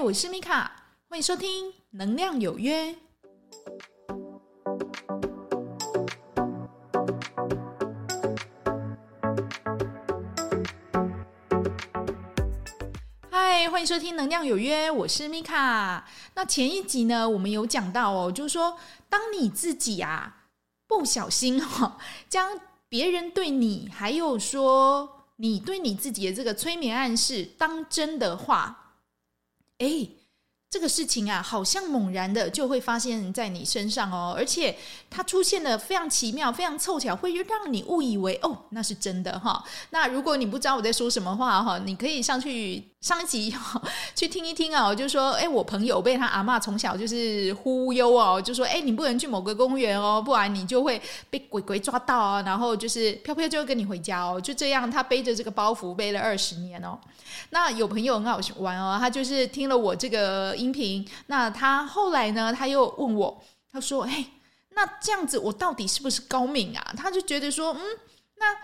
我是米卡，欢迎收听《能量有约》。嗨，欢迎收听《能量有约》，我是米卡。那前一集呢，我们有讲到哦，就是说，当你自己啊不小心哈、哦，将别人对你，还有说。你对你自己的这个催眠暗示当真的话，诶。这个事情啊，好像猛然的就会发现在你身上哦，而且它出现的非常奇妙，非常凑巧，会让你误以为哦，那是真的哈。那如果你不知道我在说什么话哈，你可以上去上一集 去听一听啊。就说哎，我朋友被他阿妈从小就是忽悠哦，就说哎，你不能去某个公园哦，不然你就会被鬼鬼抓到啊，然后就是飘飘就会跟你回家哦。就这样，他背着这个包袱背了二十年哦。那有朋友很好玩哦，他就是听了我这个音频，那他后来呢，他又问我，他说：“哎，那这样子我到底是不是高敏啊？”他就觉得说：“嗯，那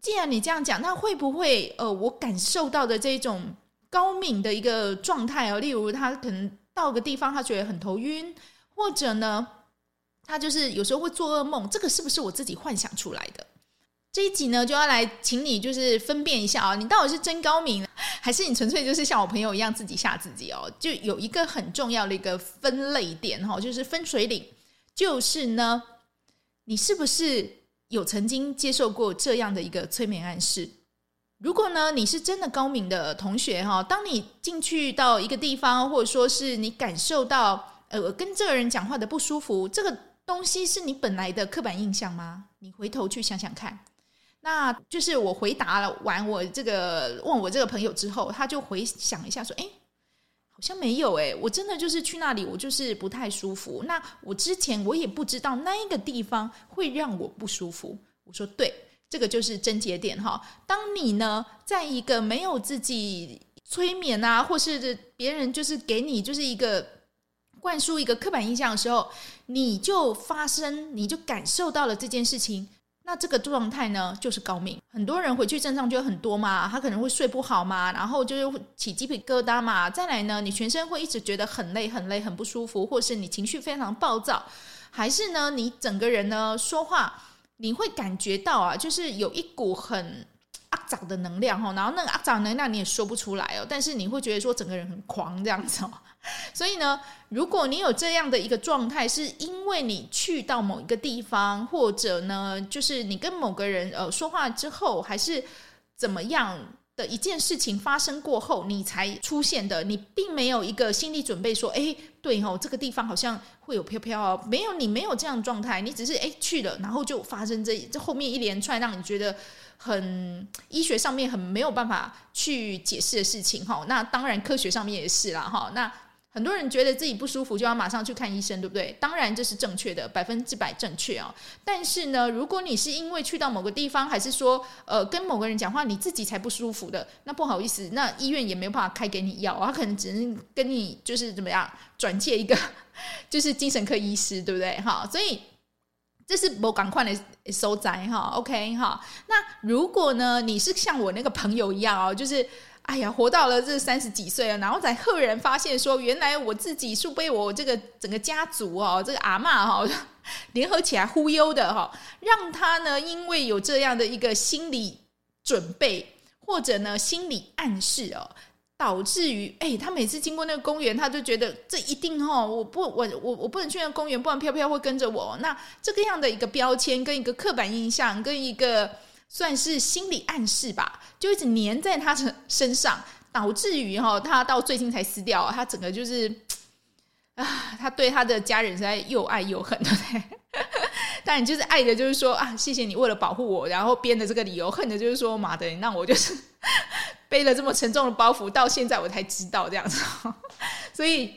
既然你这样讲，那会不会呃，我感受到的这种高敏的一个状态哦，例如他可能到个地方，他觉得很头晕，或者呢，他就是有时候会做噩梦，这个是不是我自己幻想出来的？”这一集呢，就要来请你就是分辨一下啊，你到底是真高明，还是你纯粹就是像我朋友一样自己吓自己哦？就有一个很重要的一个分类点哈，就是分水岭，就是呢，你是不是有曾经接受过这样的一个催眠暗示？如果呢，你是真的高明的同学哈，当你进去到一个地方，或者说是你感受到呃跟这个人讲话的不舒服，这个东西是你本来的刻板印象吗？你回头去想想看。那就是我回答了完我这个问我这个朋友之后，他就回想一下说：“哎，好像没有哎，我真的就是去那里，我就是不太舒服。那我之前我也不知道那一个地方会让我不舒服。”我说：“对，这个就是症结点哈。当你呢，在一个没有自己催眠啊，或是别人就是给你就是一个灌输一个刻板印象的时候，你就发生，你就感受到了这件事情。”那这个状态呢，就是高敏。很多人回去症状就很多嘛，他可能会睡不好嘛，然后就是起鸡皮疙瘩嘛。再来呢，你全身会一直觉得很累、很累、很不舒服，或是你情绪非常暴躁，还是呢，你整个人呢说话，你会感觉到啊，就是有一股很肮脏的能量哈，然后那个肮脏能量你也说不出来哦，但是你会觉得说整个人很狂这样子哦。所以呢，如果你有这样的一个状态，是因为你去到某一个地方，或者呢，就是你跟某个人呃说话之后，还是怎么样的一件事情发生过后，你才出现的，你并没有一个心理准备说，哎，对哦，这个地方好像会有飘飘哦，没有，你没有这样状态，你只是哎去了，然后就发生这这后面一连串让你觉得很医学上面很没有办法去解释的事情哈。那当然科学上面也是啦哈。那很多人觉得自己不舒服就要马上去看医生，对不对？当然这是正确的，百分之百正确哦。但是呢，如果你是因为去到某个地方，还是说呃跟某个人讲话，你自己才不舒服的，那不好意思，那医院也没有办法开给你药，他可能只能跟你就是怎么样转介一个 就是精神科医师，对不对？哈，所以这是我赶快的收窄哈。OK 哈，那如果呢，你是像我那个朋友一样哦，就是。哎呀，活到了这三十几岁了，然后才赫然发现说，原来我自己是被我这个整个家族哦，这个阿嬷哈 联合起来忽悠的哈，让他呢因为有这样的一个心理准备或者呢心理暗示哦，导致于哎，他每次经过那个公园，他就觉得这一定哦，我不我我我不能去那个公园，不然飘飘会跟着我。那这个样的一个标签跟一个刻板印象跟一个。算是心理暗示吧，就一直黏在他的身上，导致于哈，他到最近才撕掉，他整个就是 啊，他对他的家人实在又爱又恨，对 不对？但你就是爱的，就是说啊，谢谢你为了保护我，然后编的这个理由；恨的就是说，妈的，你让我就是 背了这么沉重的包袱，到现在我才知道这样子，所以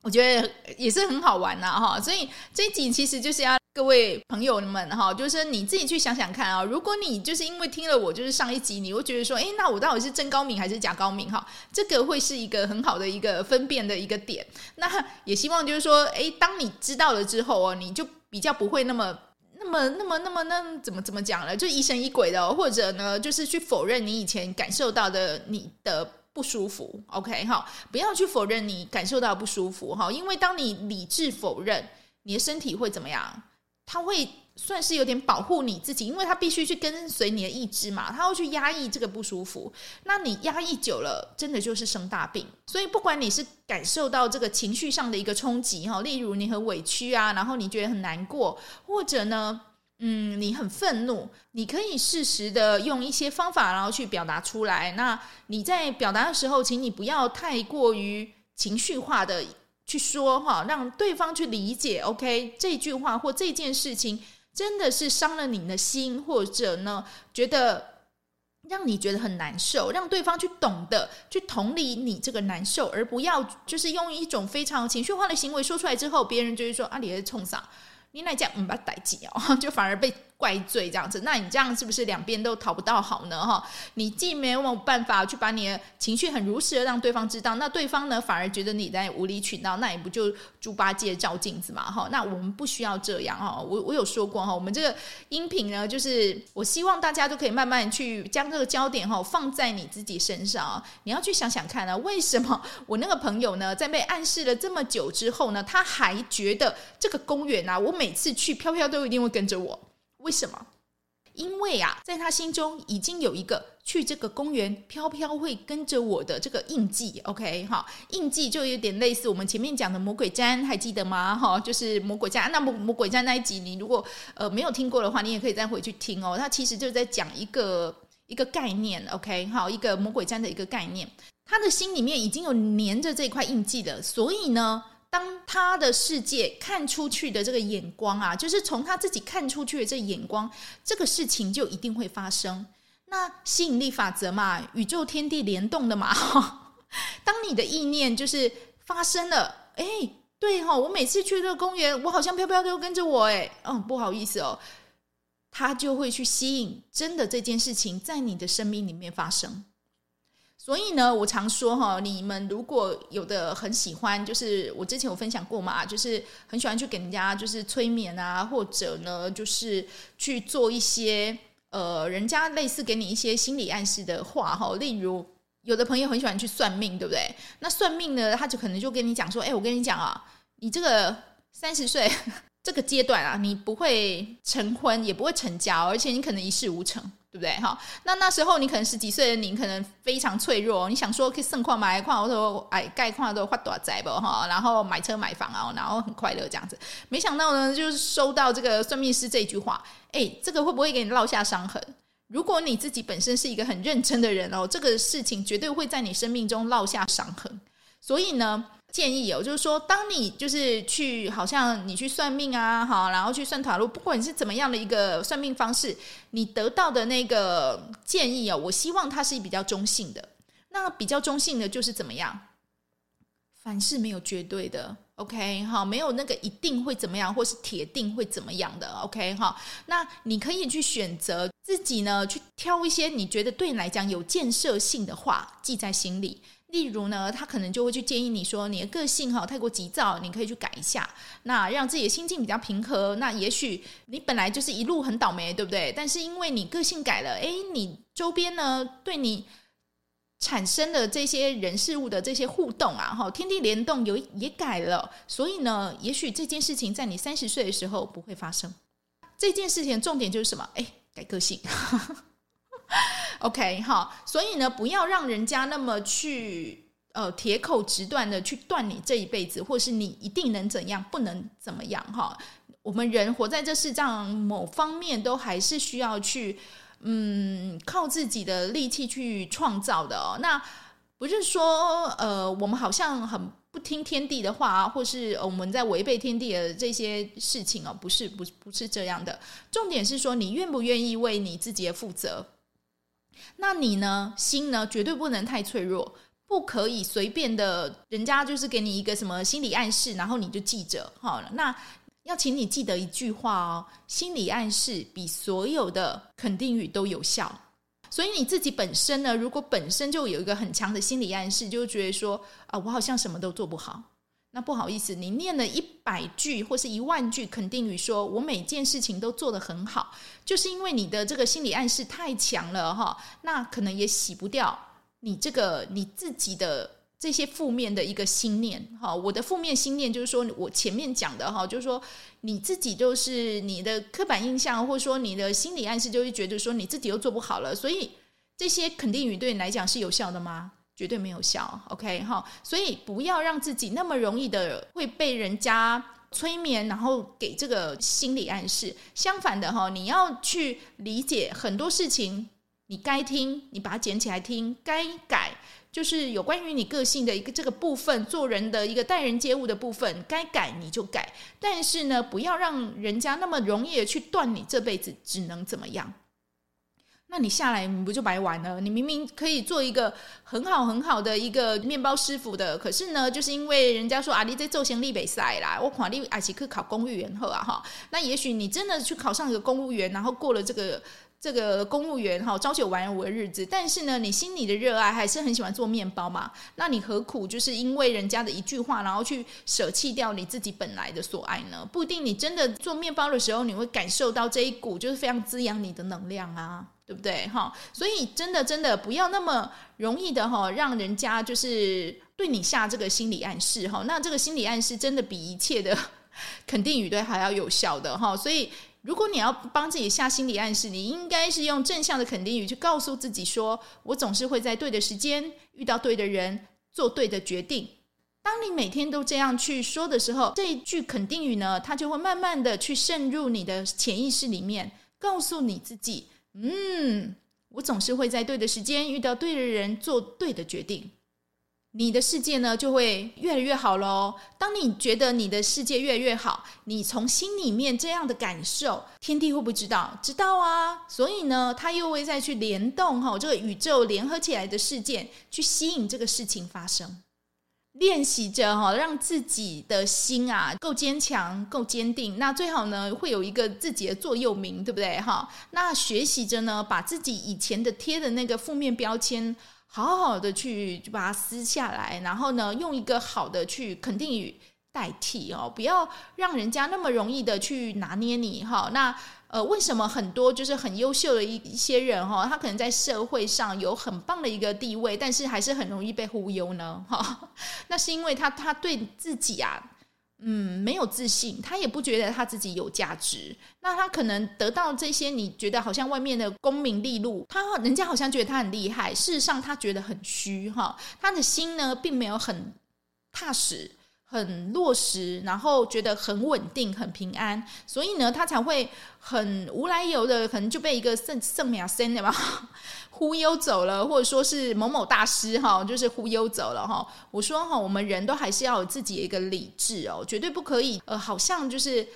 我觉得也是很好玩呐，哈。所以这一集其实就是要。各位朋友们哈，就是你自己去想想看啊。如果你就是因为听了我就是上一集，你会觉得说，诶，那我到底是真高敏还是假高敏哈？这个会是一个很好的一个分辨的一个点。那也希望就是说，诶，当你知道了之后哦，你就比较不会那么、那么、那么、那么、那怎么怎么讲了，就疑神疑鬼的，或者呢，就是去否认你以前感受到的你的。不舒服，OK 哈，不要去否认你感受到不舒服哈，因为当你理智否认，你的身体会怎么样？他会算是有点保护你自己，因为他必须去跟随你的意志嘛，他会去压抑这个不舒服。那你压抑久了，真的就是生大病。所以不管你是感受到这个情绪上的一个冲击哈，例如你很委屈啊，然后你觉得很难过，或者呢，嗯，你很愤怒，你可以适时的用一些方法，然后去表达出来。那你在表达的时候，请你不要太过于情绪化的去说哈，让对方去理解。OK，这句话或这件事情真的是伤了你的心，或者呢，觉得让你觉得很难受，让对方去懂得去同理你这个难受，而不要就是用一种非常情绪化的行为说出来之后，别人就会说啊，你在冲啥？你那家嗯把逮鸡哦，就反而被怪罪这样子，那你这样是不是两边都讨不到好呢？哈，你既没有办法去把你的情绪很如实的让对方知道，那对方呢反而觉得你在无理取闹，那也不就猪八戒照镜子嘛？哈，那我们不需要这样哈。我我有说过哈，我们这个音频呢，就是我希望大家都可以慢慢去将这个焦点哈放在你自己身上。你要去想想看啊，为什么我那个朋友呢，在被暗示了这么久之后呢，他还觉得这个公园啊，我每次去飘飘都一定会跟着我。为什么？因为啊，在他心中已经有一个去这个公园飘飘会跟着我的这个印记。OK，哈，印记就有点类似我们前面讲的魔鬼毡，还记得吗？哈，就是魔鬼毡。那魔魔鬼毡那一集，你如果呃没有听过的话，你也可以再回去听哦。它其实就在讲一个一个概念。OK，好，一个魔鬼毡的一个概念。他的心里面已经有粘着这块印记了，所以呢。当他的世界看出去的这个眼光啊，就是从他自己看出去的这眼光，这个事情就一定会发生。那吸引力法则嘛，宇宙天地联动的嘛。当你的意念就是发生了，哎，对哈，我每次去这个公园，我好像飘飘都跟着我，哎，嗯，不好意思哦，他就会去吸引真的这件事情在你的生命里面发生。所以呢，我常说哈，你们如果有的很喜欢，就是我之前有分享过嘛，就是很喜欢去给人家就是催眠啊，或者呢，就是去做一些呃，人家类似给你一些心理暗示的话哈。例如，有的朋友很喜欢去算命，对不对？那算命呢，他就可能就跟你讲说，哎，我跟你讲啊，你这个三十岁 这个阶段啊，你不会成婚，也不会成家，而且你可能一事无成。对不对？哈，那那时候你可能十几岁的你可能非常脆弱，你想说可以盛况买矿，我说哎盖矿都发大财不哈，然后买车买房啊，然后很快乐这样子。没想到呢，就是收到这个算命师这句话，哎，这个会不会给你烙下伤痕？如果你自己本身是一个很认真的人哦，这个事情绝对会在你生命中烙下伤痕。所以呢。建议哦，就是说，当你就是去，好像你去算命啊，好，然后去算塔罗，不管你是怎么样的一个算命方式，你得到的那个建议哦，我希望它是比较中性的。那比较中性的就是怎么样？凡事没有绝对的，OK，好，没有那个一定会怎么样，或是铁定会怎么样的，OK，好。那你可以去选择自己呢，去挑一些你觉得对你来讲有建设性的话，记在心里。例如呢，他可能就会去建议你说，你的个性哈太过急躁，你可以去改一下，那让自己的心境比较平和。那也许你本来就是一路很倒霉，对不对？但是因为你个性改了，诶，你周边呢对你产生的这些人事物的这些互动啊，哈，天地联动有也改了，所以呢，也许这件事情在你三十岁的时候不会发生。这件事情的重点就是什么？诶，改个性。OK，好，所以呢，不要让人家那么去呃铁口直断的去断你这一辈子，或是你一定能怎样，不能怎么样哈。我们人活在这世上，某方面都还是需要去嗯靠自己的力气去创造的哦。那不是说呃我们好像很不听天地的话，或是我们在违背天地的这些事情哦，不是，不，不是这样的。重点是说，你愿不愿意为你自己的负责？那你呢？心呢？绝对不能太脆弱，不可以随便的，人家就是给你一个什么心理暗示，然后你就记着。好了，那要请你记得一句话哦：心理暗示比所有的肯定语都有效。所以你自己本身呢，如果本身就有一个很强的心理暗示，就觉得说啊，我好像什么都做不好。那不好意思，你念了一百句或是一万句肯定语，说我每件事情都做得很好，就是因为你的这个心理暗示太强了哈。那可能也洗不掉你这个你自己的这些负面的一个心念。哈，我的负面心念就是说我前面讲的哈，就是说你自己就是你的刻板印象，或者说你的心理暗示，就是觉得说你自己又做不好了，所以这些肯定语对你来讲是有效的吗？绝对没有效。OK 哈，所以不要让自己那么容易的会被人家。催眠，然后给这个心理暗示。相反的哈，你要去理解很多事情，你该听，你把它捡起来听；该改，就是有关于你个性的一个这个部分，做人的一个待人接物的部分，该改你就改。但是呢，不要让人家那么容易的去断你这辈子只能怎么样。那你下来你不就白玩了？你明明可以做一个很好很好的一个面包师傅的，可是呢，就是因为人家说啊，你在做行李比赛啦，我考虑阿奇克考公务员后啊哈，那也许你真的去考上一个公务员，然后过了这个这个公务员哈朝九晚五的日子，但是呢，你心里的热爱还是很喜欢做面包嘛？那你何苦就是因为人家的一句话，然后去舍弃掉你自己本来的所爱呢？不一定你真的做面包的时候，你会感受到这一股就是非常滋养你的能量啊。对不对？哈，所以真的真的不要那么容易的哈，让人家就是对你下这个心理暗示哈。那这个心理暗示真的比一切的肯定语都还要有效的哈。所以如果你要帮自己下心理暗示，你应该是用正向的肯定语去告诉自己说：“我总是会在对的时间遇到对的人，做对的决定。”当你每天都这样去说的时候，这一句肯定语呢，它就会慢慢的去渗入你的潜意识里面，告诉你自己。嗯，我总是会在对的时间遇到对的人，做对的决定。你的世界呢，就会越来越好喽。当你觉得你的世界越来越好，你从心里面这样的感受，天地会不会知道？知道啊。所以呢，他又会再去联动哈，这个宇宙联合起来的事件，去吸引这个事情发生。练习着哈，让自己的心啊够坚强、够坚定。那最好呢，会有一个自己的座右铭，对不对哈？那学习着呢，把自己以前的贴的那个负面标签，好好的去把它撕下来，然后呢，用一个好的去肯定语代替哦，不要让人家那么容易的去拿捏你哈。那。呃，为什么很多就是很优秀的一一些人哈，他可能在社会上有很棒的一个地位，但是还是很容易被忽悠呢？哈，那是因为他他对自己啊，嗯，没有自信，他也不觉得他自己有价值。那他可能得到这些，你觉得好像外面的功名利禄，他人家好像觉得他很厉害，事实上他觉得很虚哈，他的心呢并没有很踏实。很落实，然后觉得很稳定、很平安，所以呢，他才会很无来由的，可能就被一个圣圣米亚森的吧忽悠走了，或者说是某某大师哈，就是忽悠走了哈。我说哈，我们人都还是要有自己的一个理智哦，绝对不可以呃，好像就是。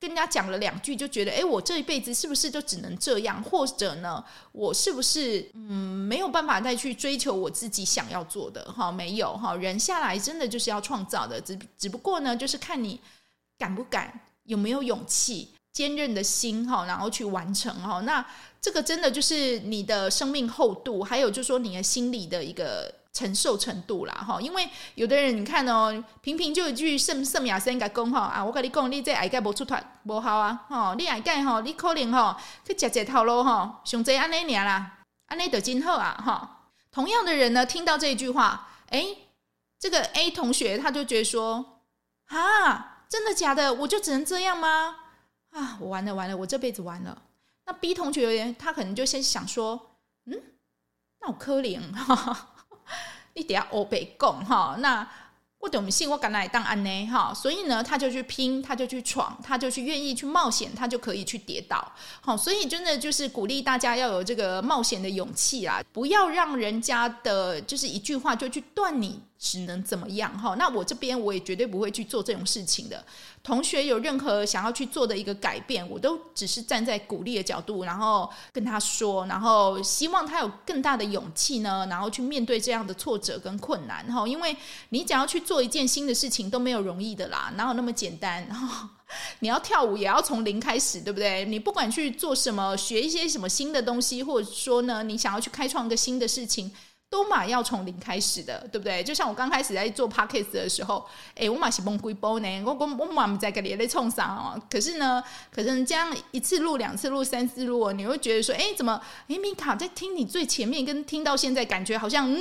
跟人家讲了两句，就觉得，诶，我这一辈子是不是就只能这样？或者呢，我是不是嗯没有办法再去追求我自己想要做的？哈，没有哈，人下来真的就是要创造的，只只不过呢，就是看你敢不敢，有没有勇气、坚韧的心哈，然后去完成哈。那这个真的就是你的生命厚度，还有就是说你的心理的一个。承受程度啦，哈，因为有的人你看哦，平平就一句圣圣亚森个讲哈啊，我跟你讲，你这矮盖无出团无好啊，哈，你矮盖哈，你可能哈去食这套路哈，上济安尼尔啦，安尼就真好啊，哈。同样的人呢，听到这一句话，诶，这个 A 同学他就觉得说，啊，真的假的？我就只能这样吗？啊，我完了完了，我这辈子完了。那 B 同学他可能就先想说，嗯，那我可怜哈。你得要欧北共哈，那我等我们信我敢来当安呢哈，所以呢，他就去拼，他就去闯，他就去愿意去冒险，他就可以去跌倒。好，所以真的就是鼓励大家要有这个冒险的勇气啊，不要让人家的就是一句话就去断你。只能怎么样哈？那我这边我也绝对不会去做这种事情的。同学有任何想要去做的一个改变，我都只是站在鼓励的角度，然后跟他说，然后希望他有更大的勇气呢，然后去面对这样的挫折跟困难哈。因为你只要去做一件新的事情都没有容易的啦，哪有那么简单？你要跳舞也要从零开始，对不对？你不管去做什么，学一些什么新的东西，或者说呢，你想要去开创一个新的事情。都嘛要从零开始的，对不对？就像我刚开始在做 podcast 的时候，哎，我嘛是崩溃崩呢，我我我嘛在个连累冲上哦。可是呢，可是这样一次录、两次录、三次录，你会觉得说，哎，怎么，哎，米卡在听你最前面，跟听到现在感觉好像，嗯，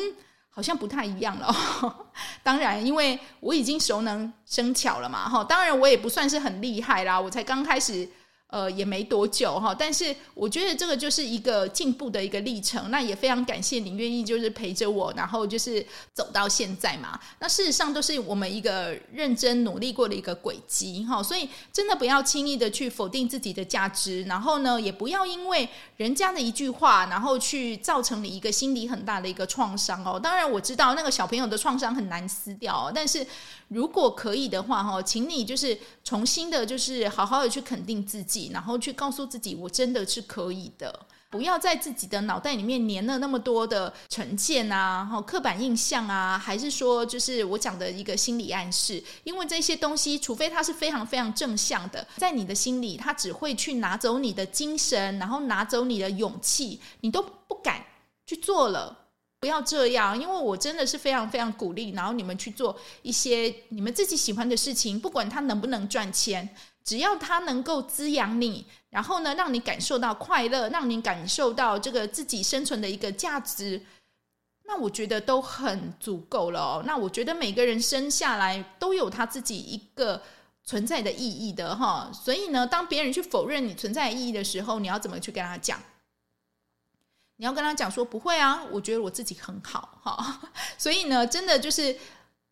好像不太一样了。当然，因为我已经熟能生巧了嘛，哈。当然，我也不算是很厉害啦，我才刚开始。呃，也没多久哈，但是我觉得这个就是一个进步的一个历程。那也非常感谢你愿意就是陪着我，然后就是走到现在嘛。那事实上都是我们一个认真努力过的一个轨迹哈。所以真的不要轻易的去否定自己的价值，然后呢，也不要因为人家的一句话，然后去造成你一个心理很大的一个创伤哦。当然我知道那个小朋友的创伤很难撕掉，但是如果可以的话哈，请你就是重新的，就是好好的去肯定自己。然后去告诉自己，我真的是可以的。不要在自己的脑袋里面粘了那么多的成见啊，哈，刻板印象啊，还是说就是我讲的一个心理暗示。因为这些东西，除非它是非常非常正向的，在你的心里，它只会去拿走你的精神，然后拿走你的勇气，你都不敢去做了。不要这样，因为我真的是非常非常鼓励，然后你们去做一些你们自己喜欢的事情，不管它能不能赚钱。只要它能够滋养你，然后呢，让你感受到快乐，让你感受到这个自己生存的一个价值，那我觉得都很足够了哦。那我觉得每个人生下来都有他自己一个存在的意义的哈。所以呢，当别人去否认你存在意义的时候，你要怎么去跟他讲？你要跟他讲说不会啊，我觉得我自己很好哈。所以呢，真的就是。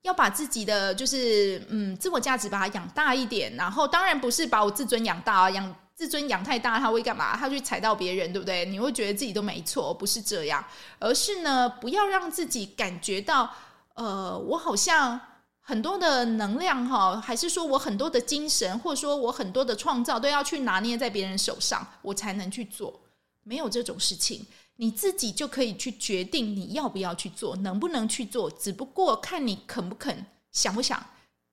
要把自己的就是嗯自我价值把它养大一点，然后当然不是把我自尊养大啊，养自尊养太大，他会干嘛？他去踩到别人，对不对？你会觉得自己都没错，不是这样，而是呢，不要让自己感觉到呃，我好像很多的能量哈，还是说我很多的精神，或者说我很多的创造都要去拿捏在别人手上，我才能去做，没有这种事情。你自己就可以去决定你要不要去做，能不能去做，只不过看你肯不肯，想不想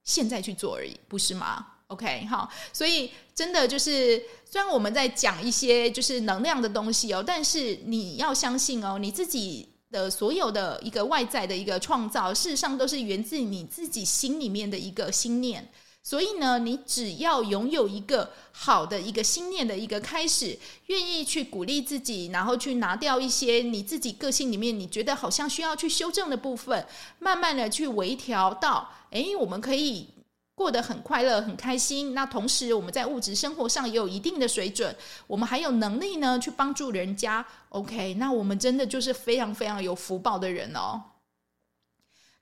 现在去做而已，不是吗？OK，好，所以真的就是，虽然我们在讲一些就是能量的东西哦，但是你要相信哦，你自己的所有的一个外在的一个创造，事实上都是源自你自己心里面的一个心念。所以呢，你只要拥有一个好的一个心念的一个开始，愿意去鼓励自己，然后去拿掉一些你自己个性里面你觉得好像需要去修正的部分，慢慢的去微调到，诶，我们可以过得很快乐、很开心。那同时我们在物质生活上也有一定的水准，我们还有能力呢去帮助人家。OK，那我们真的就是非常非常有福报的人哦。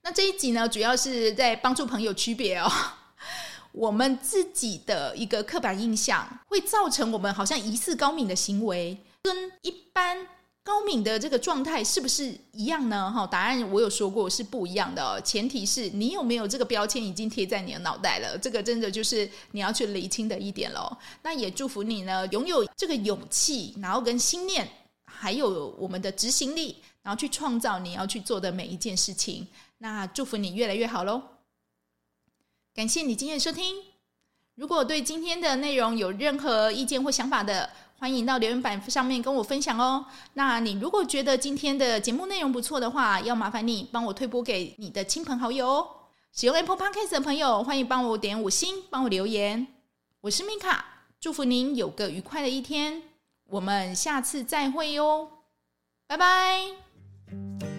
那这一集呢，主要是在帮助朋友区别哦。我们自己的一个刻板印象，会造成我们好像疑似高敏的行为，跟一般高敏的这个状态是不是一样呢？哈，答案我有说过是不一样的。前提是你有没有这个标签已经贴在你的脑袋了，这个真的就是你要去厘清的一点喽。那也祝福你呢，拥有这个勇气，然后跟心念，还有我们的执行力，然后去创造你要去做的每一件事情。那祝福你越来越好喽。感谢你今天的收听。如果对今天的内容有任何意见或想法的，欢迎到留言板上面跟我分享哦。那你如果觉得今天的节目内容不错的话，要麻烦你帮我推播给你的亲朋好友哦。使用 Apple Podcast 的朋友，欢迎帮我点五星，帮我留言。我是米卡，祝福您有个愉快的一天。我们下次再会哟，拜拜。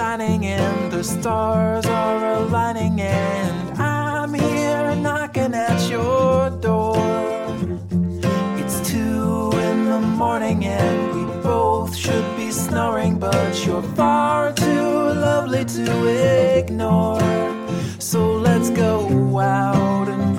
shining and the stars are aligning and I'm here knocking at your door. It's two in the morning and we both should be snoring, but you're far too lovely to ignore. So let's go out and